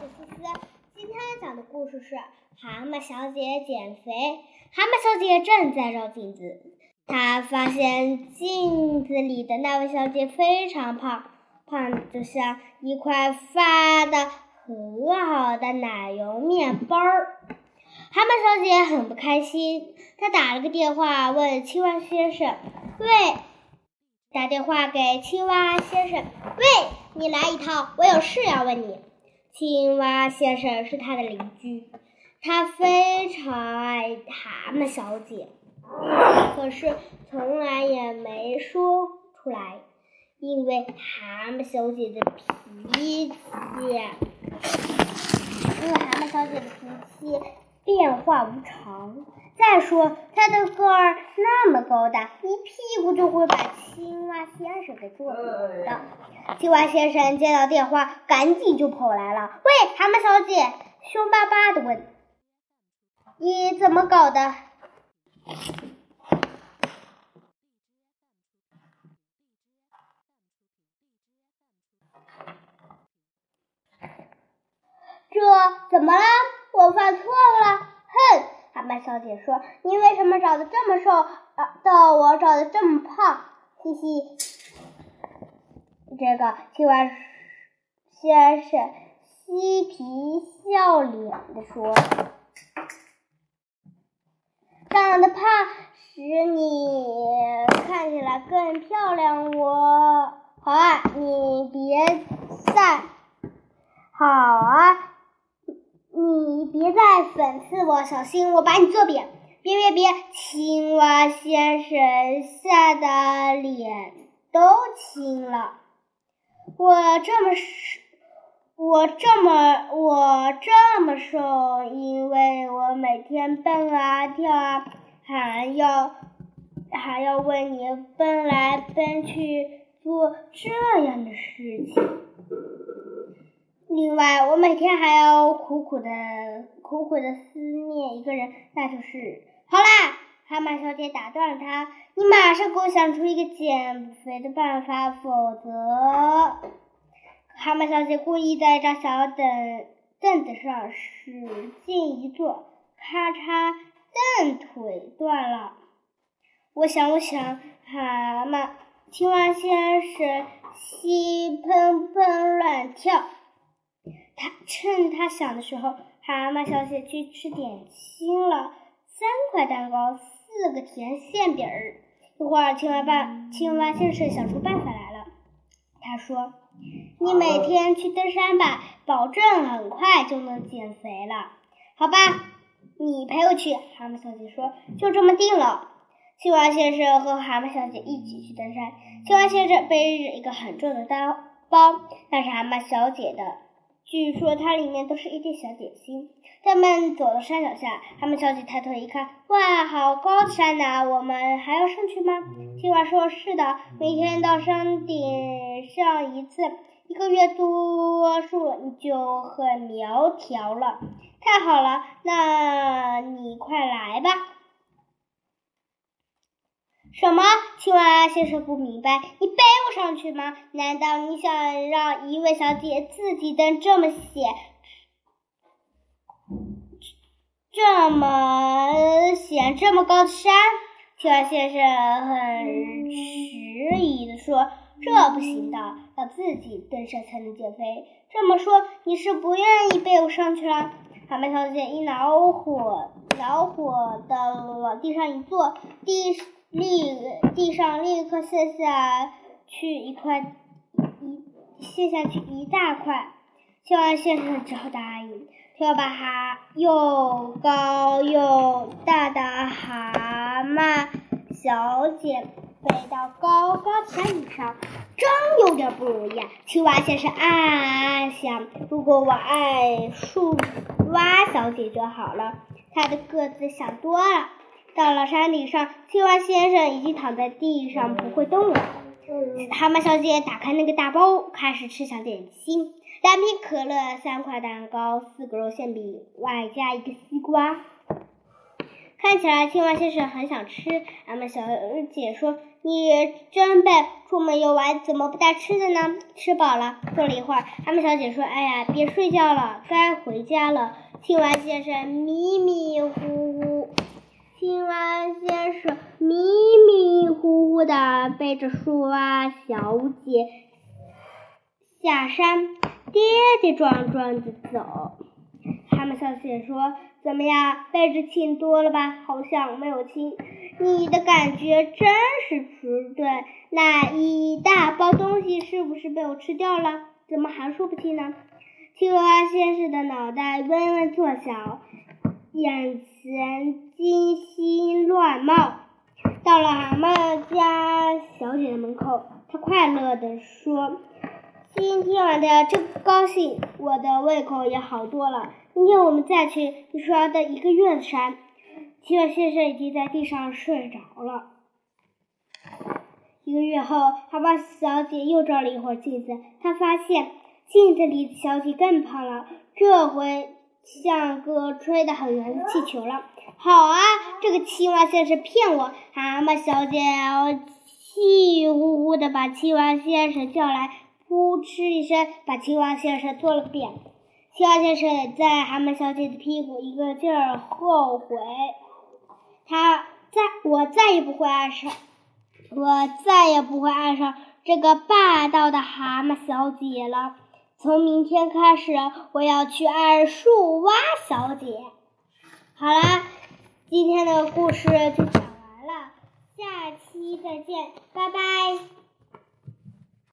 是思思，今天讲的故事是蛤蟆小姐减肥。蛤蟆小姐正在照镜子，她发现镜子里的那位小姐非常胖，胖就像一块发的很好的奶油面包。蛤蟆小姐很不开心，她打了个电话问青蛙先生：“喂，打电话给青蛙先生，喂，你来一趟，我有事要问你。”青蛙先生是他的邻居，他非常爱蛤蟆小姐，可是从来也没说出来，因为蛤蟆小姐的脾气，因为蛤蟆小姐的脾气变化无常。再说，他的个儿那么高大，一屁股就会把青蛙先生给坐扁的。青蛙先生接到电话，赶紧就跑来了。喂，蛤蟆小姐，凶巴巴的问：“你怎么搞的？”这怎么了？我犯错误了？哼！蛤蟆小姐说：“你为什么长得这么瘦，到我长得这么胖？”嘻嘻。这个青蛙先生嬉皮笑脸的说：“长得胖使你看起来更漂亮。”我好啊，你别再好啊，你别再讽刺我，小心我把你坐扁！别别别！青蛙先生吓得脸都青了。我这么瘦，我这么我这么瘦，因为我每天蹦啊跳啊，还要还要为你奔来奔去做这样的事情。另外，我每天还要苦苦的苦苦的思念一个人，那就是好啦。蛤蟆小姐打断了他：“你马上给我想出一个减肥的办法，否则……”蛤蟆小姐故意在一张小凳凳子上使劲一坐，咔嚓，凳腿断了。我想，我想，蛤蟆青蛙先生心砰砰乱跳。他趁他想的时候，蛤蟆小姐去吃点心了，三块蛋糕。四个甜馅饼儿。一会儿，青蛙爸、青蛙先生想出办法来了。他说：“你每天去登山吧，保证很快就能减肥了。”好吧，你陪我去。蛤蟆小姐说：“就这么定了。”青蛙先生和蛤蟆小姐一起去登山。青蛙先生背着一个很重的包包，那是蛤蟆小姐的。据说它里面都是一点小点心。他们走到山脚下，他们小姐抬头一看，哇，好高的山呐！我们还要上去吗？青蛙说：“是的，每天到山顶上一次，一个月多数你就很苗条了。”太好了，那你快来吧。什么？青蛙先生不明白，你背我上去吗？难道你想让一位小姐自己登这么险？这么险，这么高的山，青蛙先生很迟疑的说：“这不行的，要自己登山才能减肥。”这么说，你是不愿意背我上去了？蛤蟆小姐一恼火，恼火的往地上一坐，地立地上立刻陷下去一块，一陷下去一大块。青蛙先生只好答应。要把蛤又高又大的蛤蟆小姐背到高高的山顶上，真有点不容易啊！青蛙先生暗暗想：如果我爱树蛙小姐就好了。她的个子小多了。到了山顶上，青蛙先生已经躺在地上不会动了。蛤蟆小姐打开那个大包，开始吃小点心。两瓶可乐，三块蛋糕，四个肉馅饼，外加一个西瓜。看起来青蛙先生很想吃。蛤蟆小姐说：“你真笨，出门游玩怎么不带吃的呢？”吃饱了，坐了一会儿，蛤蟆小姐说：“哎呀，别睡觉了，该回家了。”青蛙先生迷迷糊糊，青蛙先生迷迷糊糊的背着树蛙小姐下山，跌跌撞撞的走。蛤蟆小姐说：“怎么样，背着轻多了吧？好像没有轻。你的感觉真是迟钝。那一大包东西是不是被我吃掉了？怎么还说不清呢？”青蛙先生的脑袋嗡嗡作响，眼前金心乱冒。到了蛤蟆家小姐的门口，他快乐地说：“今天玩的真高兴，我的胃口也好多了。明天我们再去你说的一个月的山。”青蛙先生已经在地上睡着了。一个月后，蛤蟆小姐又照了一会儿镜子，她发现。镜子里的小姐更胖了，这回像个吹得很圆的气球了。好啊，这个青蛙先生骗我！蛤蟆小姐气呼呼的把青蛙先生叫来，扑哧一声把青蛙先生做了个遍。青蛙先生在蛤蟆小姐的屁股一个劲儿后悔，他再我再也不会爱上，我再也不会爱上这个霸道的蛤蟆小姐了。从明天开始，我要去爱树蛙小姐。好啦，今天的故事就讲完了，下期再见，拜拜。